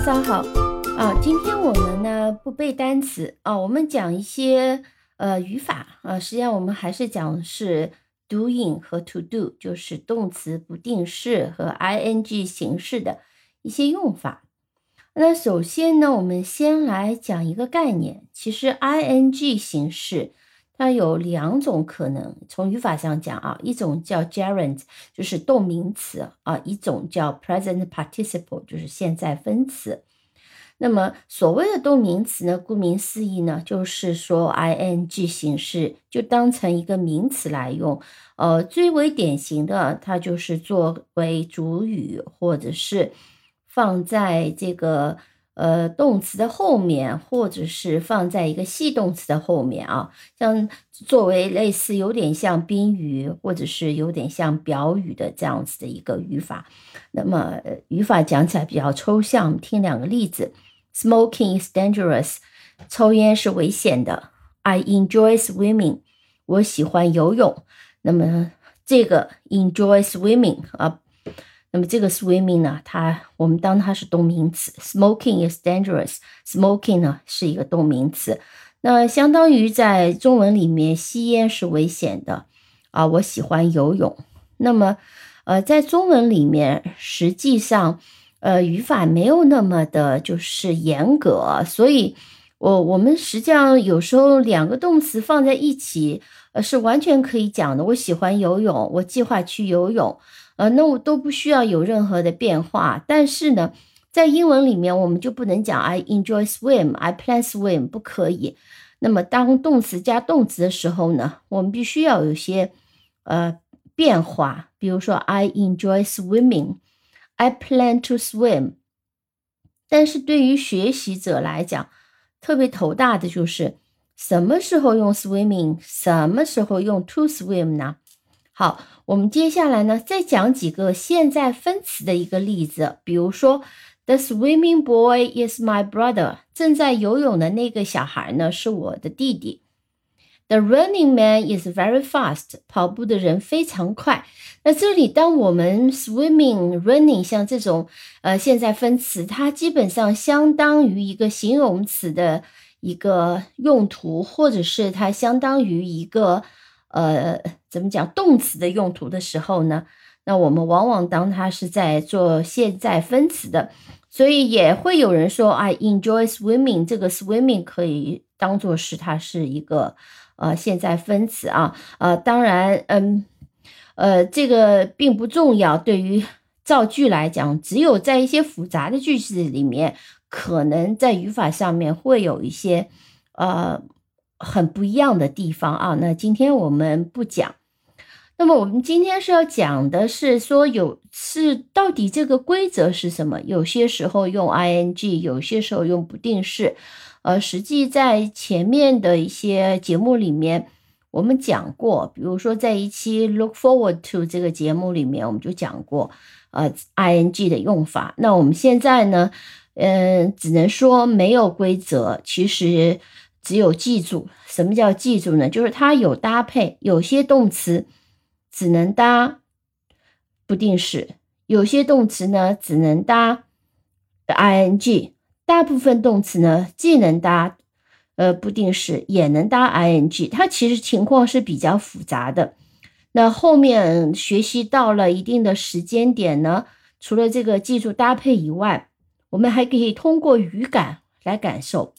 早上好啊！今天我们呢不背单词啊，我们讲一些呃语法啊。实际上我们还是讲的是 doing 和 to do，就是动词不定式和 ing 形式的一些用法。那首先呢，我们先来讲一个概念，其实 ing 形式。它有两种可能，从语法上讲啊，一种叫 gerund，就是动名词啊，一种叫 present participle，就是现在分词。那么所谓的动名词呢，顾名思义呢，就是说 ing 形式就当成一个名词来用。呃，最为典型的，它就是作为主语，或者是放在这个。呃，动词的后面，或者是放在一个系动词的后面啊，像作为类似有点像宾语，或者是有点像表语的这样子的一个语法。那么语法讲起来比较抽象，听两个例子：Smoking is dangerous，抽烟是危险的；I enjoy swimming，我喜欢游泳。那么这个 enjoy swimming 啊。那么这个 swimming 呢，它我们当它是动名词，smoking is dangerous。smoking 呢是一个动名词，那相当于在中文里面吸烟是危险的啊。我喜欢游泳。那么，呃，在中文里面，实际上，呃，语法没有那么的就是严格，所以，我我们实际上有时候两个动词放在一起，呃，是完全可以讲的。我喜欢游泳，我计划去游泳。呃，那我都不需要有任何的变化，但是呢，在英文里面我们就不能讲 I enjoy swim, I plan swim，不可以。那么当动词加动词的时候呢，我们必须要有些呃变化，比如说 I enjoy swimming, I plan to swim。但是对于学习者来讲，特别头大的就是什么时候用 swimming，什么时候用 to swim 呢？好，我们接下来呢，再讲几个现在分词的一个例子。比如说，The swimming boy is my brother。正在游泳的那个小孩呢，是我的弟弟。The running man is very fast。跑步的人非常快。那这里，当我们 swimming、running 像这种呃现在分词，它基本上相当于一个形容词的一个用途，或者是它相当于一个。呃，怎么讲动词的用途的时候呢？那我们往往当它是在做现在分词的，所以也会有人说，I enjoy swimming。这个 swimming 可以当做是它是一个呃现在分词啊。呃，当然，嗯，呃，这个并不重要。对于造句来讲，只有在一些复杂的句子里面，可能在语法上面会有一些呃。很不一样的地方啊，那今天我们不讲。那么我们今天是要讲的是说，有是到底这个规则是什么？有些时候用 ing，有些时候用不定式。呃，实际在前面的一些节目里面，我们讲过，比如说在一期 look forward to 这个节目里面，我们就讲过呃 ing 的用法。那我们现在呢，嗯，只能说没有规则，其实。只有记住，什么叫记住呢？就是它有搭配，有些动词只能搭不定式，有些动词呢只能搭 ing，大部分动词呢既能搭呃不定式，也能搭 ing。它其实情况是比较复杂的。那后面学习到了一定的时间点呢，除了这个记住搭配以外，我们还可以通过语感来感受。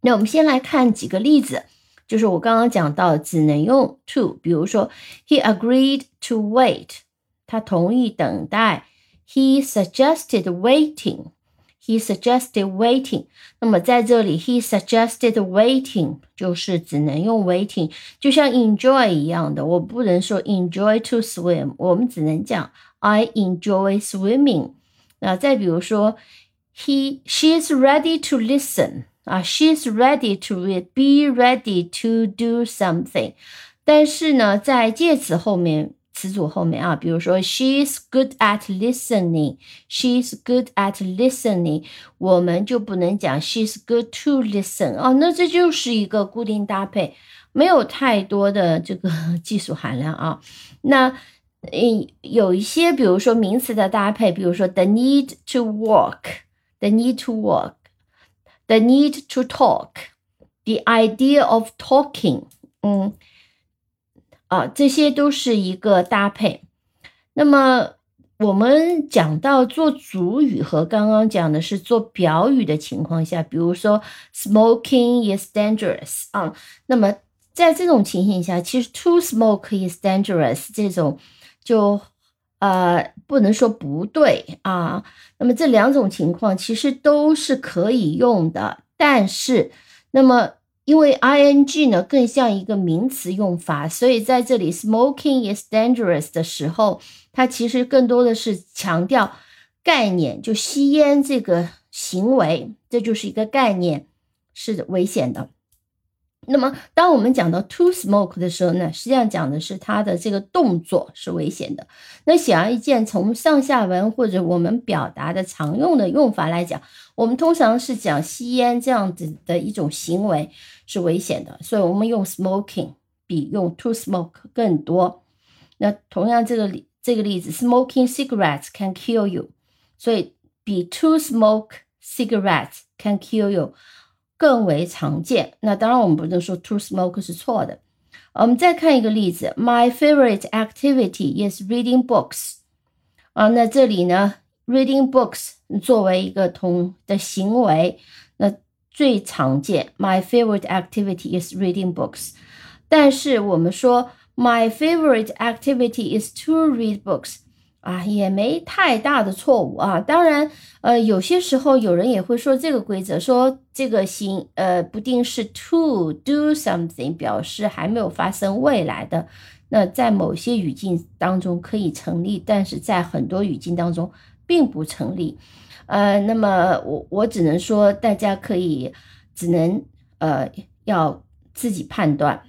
那我们先来看几个例子，就是我刚刚讲到只能用 to，比如说 he agreed to wait，他同意等待；he suggested waiting waiting，he suggested waiting。那么在这里，he suggested waiting 就是只能用 waiting，就像 enjoy 一样的，我不能说 enjoy to swim，我们只能讲 I enjoy swimming。那再比如说，he she is ready to listen。啊，she's ready to be ready to do something，但是呢，在介词后面， 词组后面啊，比如说 she's good at listening，she's good at listening，我们就不能讲 she's good to listen 哦，那这就是一个固定搭配，没有太多的这个技术含量啊。那嗯，有一些，比如说名词的搭配，比如说 the need to walk。 the need to work, the need to talk, the idea of talking，嗯， 啊，这些都是一个搭配。那么我们讲到做主语和刚刚讲的是做表语的情况下，比如说 smoking is dangerous 啊，那么在这种情形下，其实 to smoke is dangerous 这种就呃不能说不对啊。那么这两种情况其实都是可以用的，但是那么。因为 ing 呢更像一个名词用法，所以在这里 smoking is dangerous 的时候，它其实更多的是强调概念，就吸烟这个行为，这就是一个概念，是危险的。那么，当我们讲到 to smoke 的时候呢，实际上讲的是它的这个动作是危险的。那显而易见，从上下文或者我们表达的常用的用法来讲，我们通常是讲吸烟这样子的一种行为是危险的，所以我们用 smoking 比用 to smoke 更多。那同样这个这个例子，smoking cigarettes can kill you，所以比 to smoke cigarettes can kill you。更为常见。那当然，我们不能说 to smoke 是错的。我们再看一个例子，My favorite activity is reading books。啊，那这里呢，reading books 作为一个同的行为，那最常见。My favorite activity is reading books。但是我们说，My favorite activity is to read books。 啊，也没太大的错误啊。当然，呃，有些时候有人也会说这个规则，说这个形呃不定式 to do something 表示还没有发生未来的，那在某些语境当中可以成立，但是在很多语境当中并不成立。呃，那么我我只能说，大家可以只能呃要自己判断。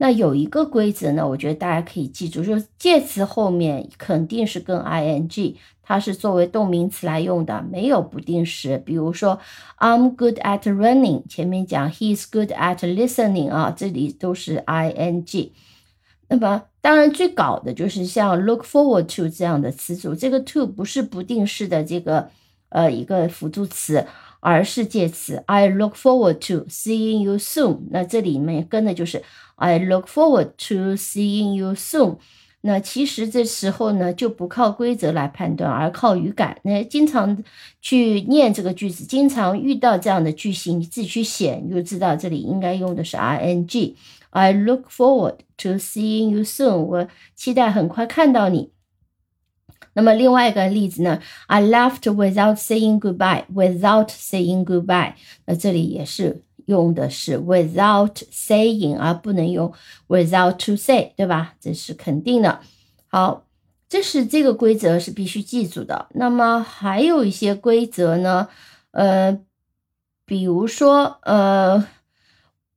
那有一个规则呢，我觉得大家可以记住，就是介词后面肯定是跟 ing，它是作为动名词来用的，没有不定时。比如说，I'm good at running，前面讲 He's good at listening 啊，这里都是 ing。那么当然最搞的就是像 look forward to 这样的词组，这个 to 不是不定式的这个呃一个辅助词。而是介词，I look forward to seeing you soon。那这里面跟的就是 I look forward to seeing you soon。那其实这时候呢，就不靠规则来判断，而靠语感。那经常去念这个句子，经常遇到这样的句型，你自己去写，你就知道这里应该用的是 ing。I look forward to seeing you soon。我期待很快看到你。那么另外一个例子呢？I left without saying goodbye. Without saying goodbye，那这里也是用的是 without saying，而不能用 without to say，对吧？这是肯定的。好，这是这个规则是必须记住的。那么还有一些规则呢？呃，比如说，呃，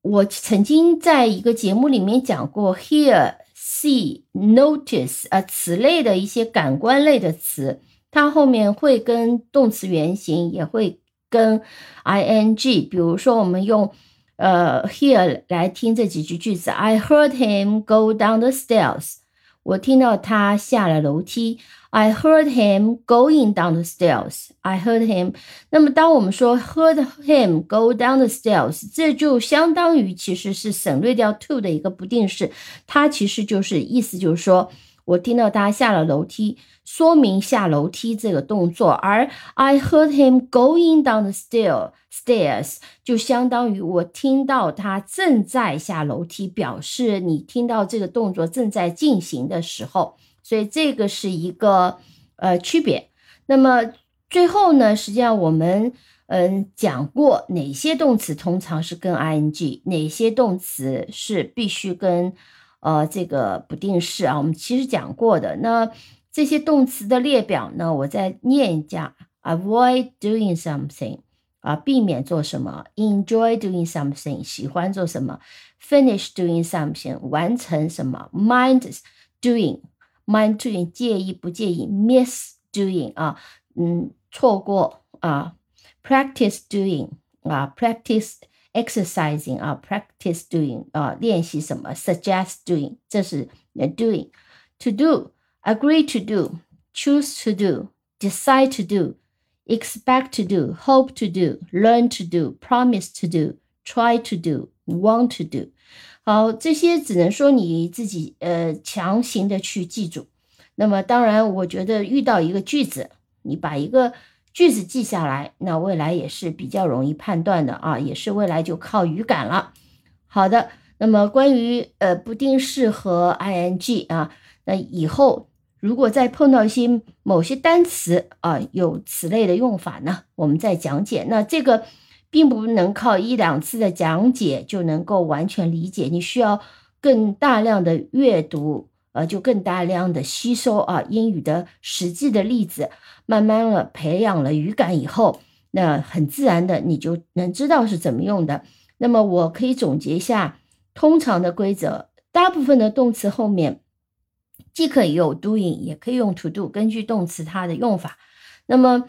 我曾经在一个节目里面讲过 here。See notice 呃，此类的一些感官类的词，它后面会跟动词原形，也会跟 ing。比如说，我们用呃 hear 来听这几句句子：I heard him go down the stairs。我听到他下了楼梯。I heard him going down the stairs. I heard him。那么，当我们说 heard him go down the stairs，这就相当于其实是省略掉 to 的一个不定式，它其实就是意思就是说我听到他下了楼梯，说明下楼梯这个动作。而 I heard him going down the stair stairs 就相当于我听到他正在下楼梯，表示你听到这个动作正在进行的时候。所以这个是一个呃区别。那么最后呢，实际上我们嗯讲过哪些动词通常是跟 ing，哪些动词是必须跟呃这个不定式啊。我们其实讲过的。那这些动词的列表呢，我再念一下：avoid doing something 啊，避免做什么；enjoy doing something 喜欢做什么；finish doing something 完成什么；mind doing。mind doing 介意不介意，miss doing 啊，嗯，错过啊，practice doing 啊，practice exercising 啊，practice doing 啊，练习什么，suggest doing 这是 doing，to do agree to do choose to do decide to do expect to do, hope to do, learn to do, promise to do, try to do, want to do。 好，这些只能说你自己呃强行的去记住。那么当然，我觉得遇到一个句子，你把一个句子记下来，那未来也是比较容易判断的啊，也是未来就靠语感了。好的，那么关于呃不定式和 ing 啊，那以后。如果再碰到一些某些单词啊，有此类的用法呢，我们再讲解。那这个并不能靠一两次的讲解就能够完全理解，你需要更大量的阅读，呃，就更大量的吸收啊英语的实际的例子，慢慢的培养了语感以后，那很自然的你就能知道是怎么用的。那么我可以总结一下通常的规则，大部分的动词后面。既可以用 doing，也可以用 to do，根据动词它的用法。那么，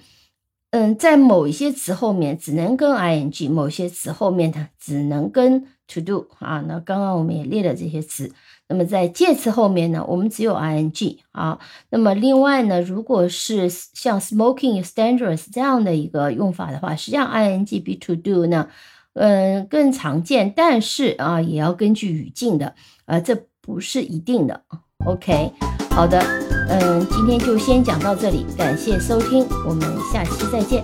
嗯，在某一些词后面只能跟 ing，某些词后面呢只能跟 to do 啊。那刚刚我们也列了这些词。那么在介词后面呢，我们只有 ing 啊。那么另外呢，如果是像 smoking is dangerous 这样的一个用法的话，实际上 ing 比 to do 呢，嗯，更常见，但是啊，也要根据语境的，啊，这不是一定的。OK，好的，嗯，今天就先讲到这里，感谢收听，我们下期再见。